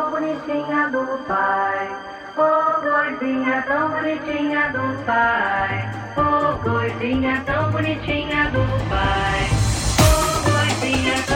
tão bonitinha do pai. Oh, coisinha tão bonitinha do pai. Oh, coisinha tão bonitinha do pai. Oh, coisinha tão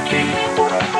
por aquí, por aquí.